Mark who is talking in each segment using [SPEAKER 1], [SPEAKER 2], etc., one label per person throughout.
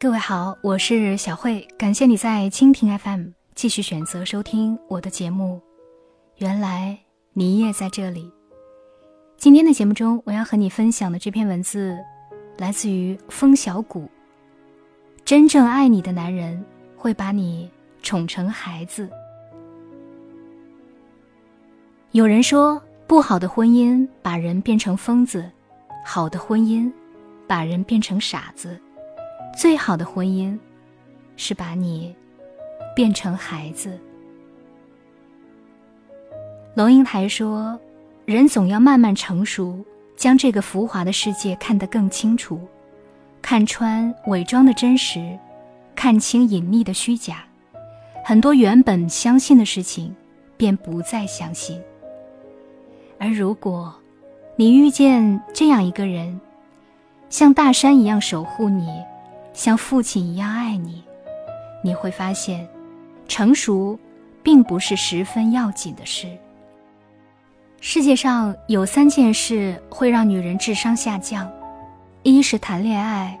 [SPEAKER 1] 各位好，我是小慧，感谢你在蜻蜓 FM 继续选择收听我的节目。原来你也在这里。今天的节目中，我要和你分享的这篇文字，来自于风小谷。真正爱你的男人，会把你宠成孩子。有人说，不好的婚姻把人变成疯子，好的婚姻把人变成傻子。最好的婚姻，是把你变成孩子。龙应台说：“人总要慢慢成熟，将这个浮华的世界看得更清楚，看穿伪装的真实，看清隐秘的虚假。很多原本相信的事情，便不再相信。而如果，你遇见这样一个人，像大山一样守护你。”像父亲一样爱你，你会发现，成熟并不是十分要紧的事。世界上有三件事会让女人智商下降：一是谈恋爱，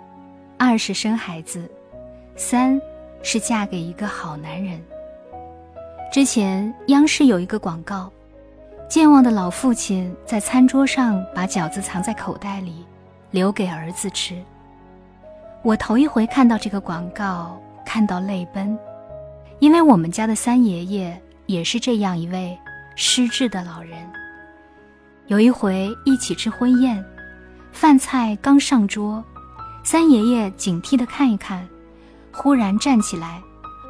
[SPEAKER 1] 二是生孩子，三是嫁给一个好男人。之前央视有一个广告，健忘的老父亲在餐桌上把饺子藏在口袋里，留给儿子吃。我头一回看到这个广告，看到泪奔，因为我们家的三爷爷也是这样一位失智的老人。有一回一起吃婚宴，饭菜刚上桌，三爷爷警惕地看一看，忽然站起来，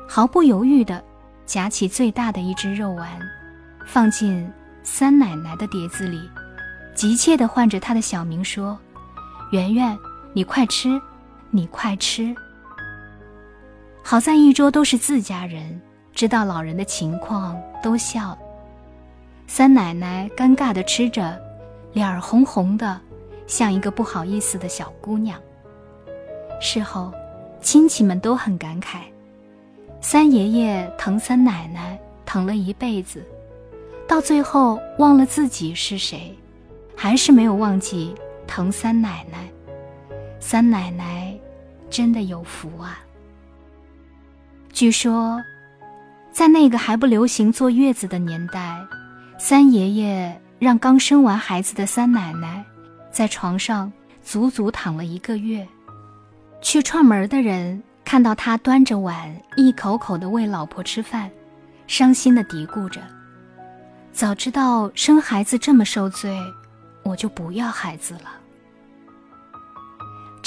[SPEAKER 1] 毫不犹豫地夹起最大的一只肉丸，放进三奶奶的碟子里，急切地唤着她的小名说：“圆圆，你快吃。”你快吃。好在一桌都是自家人，知道老人的情况，都笑了。三奶奶尴尬的吃着，脸儿红红的，像一个不好意思的小姑娘。事后，亲戚们都很感慨：三爷爷疼三奶奶疼了一辈子，到最后忘了自己是谁，还是没有忘记疼三奶奶。三奶奶真的有福啊！据说，在那个还不流行坐月子的年代，三爷爷让刚生完孩子的三奶奶在床上足足躺了一个月。去串门的人看到他端着碗一口口的喂老婆吃饭，伤心的嘀咕着：“早知道生孩子这么受罪，我就不要孩子了。”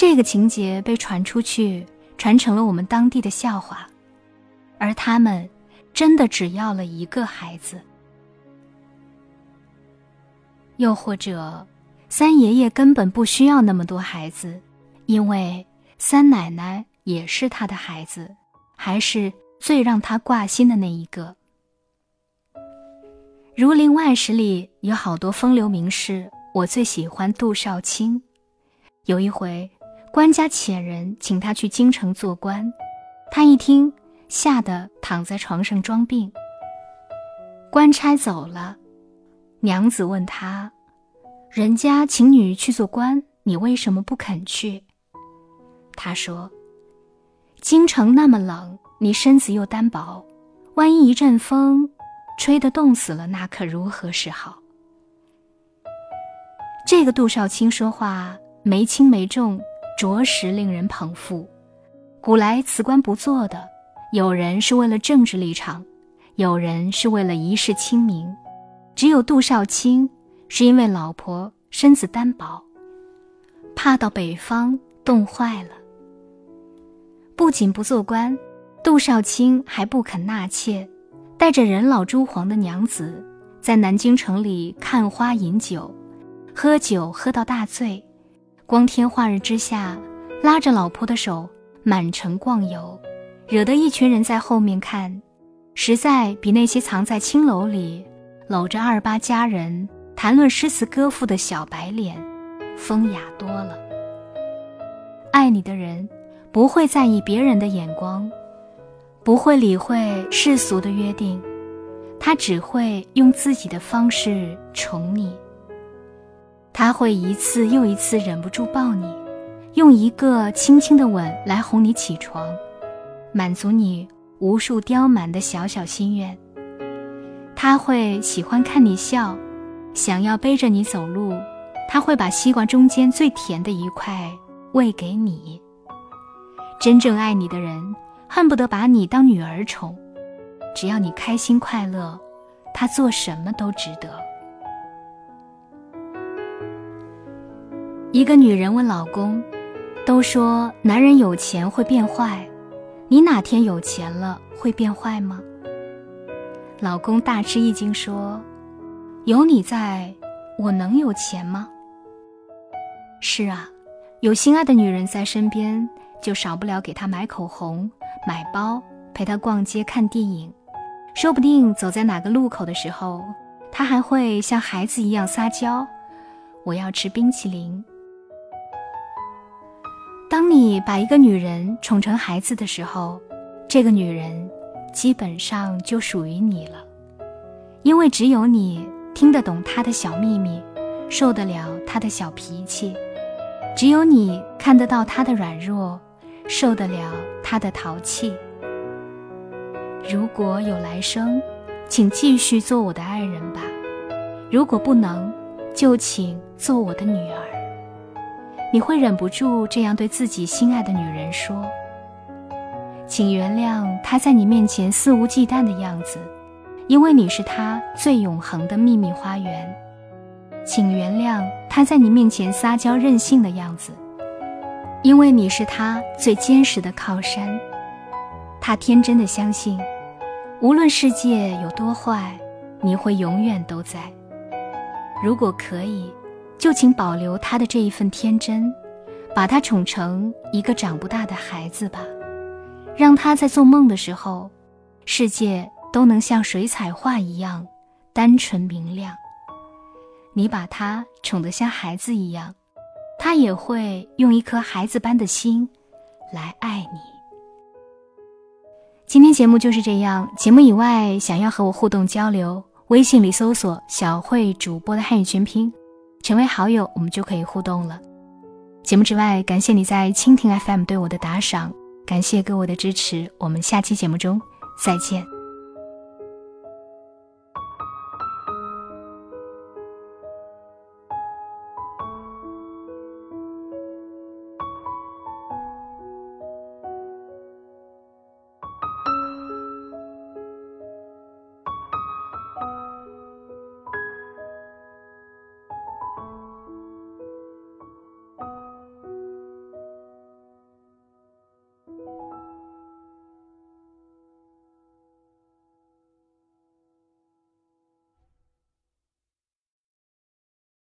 [SPEAKER 1] 这个情节被传出去，传成了我们当地的笑话，而他们真的只要了一个孩子。又或者，三爷爷根本不需要那么多孩子，因为三奶奶也是他的孩子，还是最让他挂心的那一个。《儒林外史》里有好多风流名士，我最喜欢杜少卿。有一回。官家遣人请他去京城做官，他一听，吓得躺在床上装病。官差走了，娘子问他：“人家请你去做官，你为什么不肯去？”他说：“京城那么冷，你身子又单薄，万一一阵风吹得冻死了，那可如何是好？”这个杜少卿说话没轻没重。着实令人捧腹。古来辞官不做的，有人是为了政治立场，有人是为了一世清明，只有杜少卿是因为老婆身子单薄，怕到北方冻坏了。不仅不做官，杜少卿还不肯纳妾，带着人老珠黄的娘子，在南京城里看花饮酒，喝酒喝到大醉。光天化日之下，拉着老婆的手满城逛游，惹得一群人在后面看，实在比那些藏在青楼里搂着二八佳人谈论诗词歌赋的小白脸风雅多了。爱你的人不会在意别人的眼光，不会理会世俗的约定，他只会用自己的方式宠你。他会一次又一次忍不住抱你，用一个轻轻的吻来哄你起床，满足你无数刁蛮的小小心愿。他会喜欢看你笑，想要背着你走路。他会把西瓜中间最甜的一块喂给你。真正爱你的人，恨不得把你当女儿宠。只要你开心快乐，他做什么都值得。一个女人问老公：“都说男人有钱会变坏，你哪天有钱了会变坏吗？”老公大吃一惊说：“有你在，我能有钱吗？”是啊，有心爱的女人在身边，就少不了给她买口红、买包，陪她逛街、看电影。说不定走在哪个路口的时候，她还会像孩子一样撒娇：“我要吃冰淇淋。”当你把一个女人宠成孩子的时候，这个女人基本上就属于你了，因为只有你听得懂她的小秘密，受得了她的小脾气。只有你看得到她的软弱，受得了她的淘气。如果有来生，请继续做我的爱人吧；如果不能，就请做我的女儿。你会忍不住这样对自己心爱的女人说：“请原谅他在你面前肆无忌惮的样子，因为你是他最永恒的秘密花园。”请原谅他在你面前撒娇任性的样子，因为你是他最坚实的靠山。他天真的相信，无论世界有多坏，你会永远都在。如果可以，就请保留他的这一份天真，把他宠成一个长不大的孩子吧，让他在做梦的时候，世界都能像水彩画一样单纯明亮。你把他宠得像孩子一样，他也会用一颗孩子般的心来爱你。今天节目就是这样。节目以外，想要和我互动交流，微信里搜索“小慧主播”的汉语全拼，成为好友，我们就可以互动了。节目之外，感谢你在蜻蜓 FM 对我的打赏，感谢各位的支持。我们下期节目中再见。